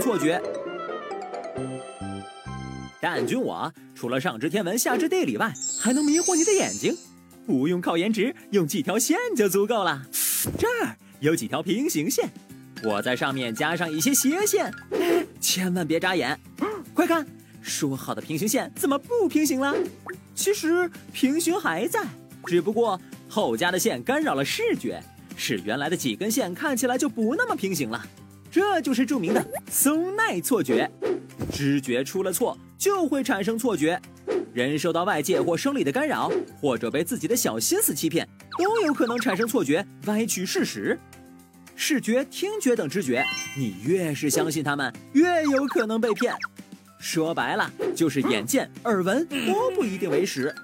错觉。但君我除了上知天文下知地理外，还能迷惑你的眼睛，不用靠颜值，用几条线就足够了。这儿有几条平行线，我在上面加上一些斜线，千万别眨眼。快看，说好的平行线怎么不平行了？其实平行还在，只不过后加的线干扰了视觉，使原来的几根线看起来就不那么平行了。这就是著名的松奈错觉，知觉出了错。就会产生错觉，人受到外界或生理的干扰，或者被自己的小心思欺骗，都有可能产生错觉，歪曲事实。视觉、听觉等知觉，你越是相信他们，越有可能被骗。说白了，就是眼见、耳闻都不一定为实。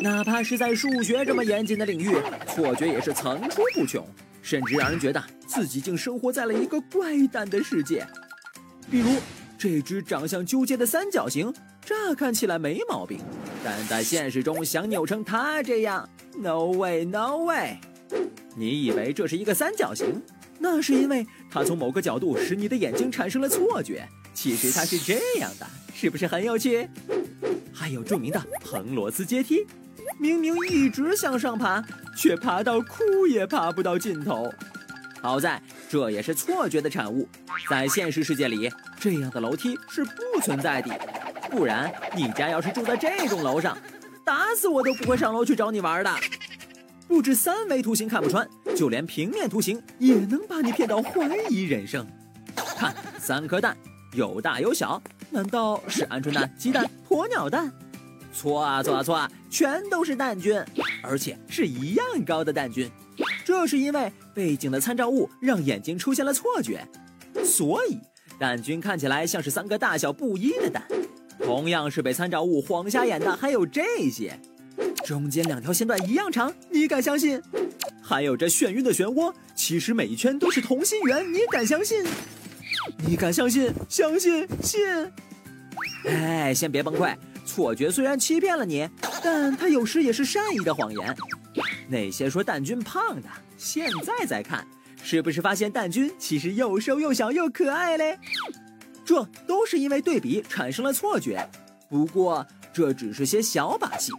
哪怕是在数学这么严谨的领域，错觉也是层出不穷，甚至让人觉得自己竟生活在了一个怪诞的世界。比如。这只长相纠结的三角形，乍看起来没毛病，但在现实中想扭成它这样，no way，no way。你以为这是一个三角形，那是因为它从某个角度使你的眼睛产生了错觉。其实它是这样的，是不是很有趣？还有著名的彭罗斯阶梯，明明一直向上爬，却爬到哭也爬不到尽头。好在这也是错觉的产物，在现实世界里，这样的楼梯是不存在的。不然，你家要是住在这栋楼上，打死我都不会上楼去找你玩的。不止三维图形看不穿，就连平面图形也能把你骗到怀疑人生。看，三颗蛋，有大有小，难道是鹌鹑蛋、鸡蛋、鸵鸟蛋？错啊错啊错啊，全都是蛋菌，而且是一样高的蛋菌。这是因为背景的参照物让眼睛出现了错觉，所以蛋菌看起来像是三个大小不一的蛋。同样是被参照物晃瞎眼的还有这些，中间两条线段一样长，你敢相信？还有这眩晕的漩涡，其实每一圈都是同心圆，你敢相信？你敢相信？相信？信？哎，先别崩溃，错觉虽然欺骗了你，但它有时也是善意的谎言。那些说蛋菌胖的，现在再看，是不是发现蛋菌其实又瘦又小又可爱嘞？这都是因为对比产生了错觉。不过这只是些小把戏，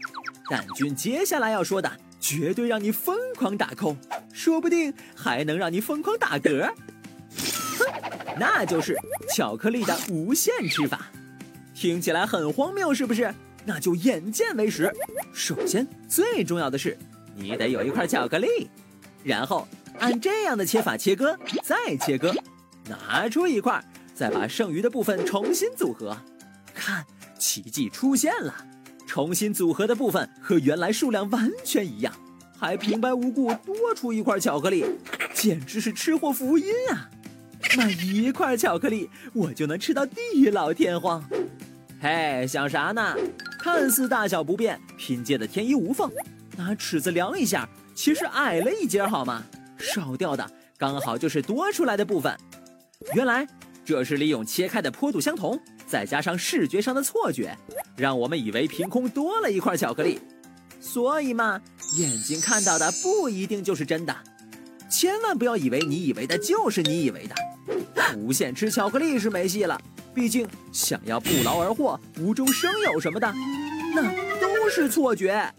蛋菌接下来要说的绝对让你疯狂打 call，说不定还能让你疯狂打嗝。哼，那就是巧克力的无限吃法，听起来很荒谬，是不是？那就眼见为实。首先最重要的是。你得有一块巧克力，然后按这样的切法切割，再切割，拿出一块，再把剩余的部分重新组合。看，奇迹出现了，重新组合的部分和原来数量完全一样，还平白无故多出一块巧克力，简直是吃货福音啊！那一块巧克力，我就能吃到地老天荒。嘿，想啥呢？看似大小不变，拼接的天衣无缝。拿尺子量一下，其实矮了一截，好吗？少掉的刚好就是多出来的部分。原来这是利用切开的坡度相同，再加上视觉上的错觉，让我们以为凭空多了一块巧克力。所以嘛，眼睛看到的不一定就是真的。千万不要以为你以为的就是你以为的。无限吃巧克力是没戏了，毕竟想要不劳而获、无中生有什么的，那都是错觉。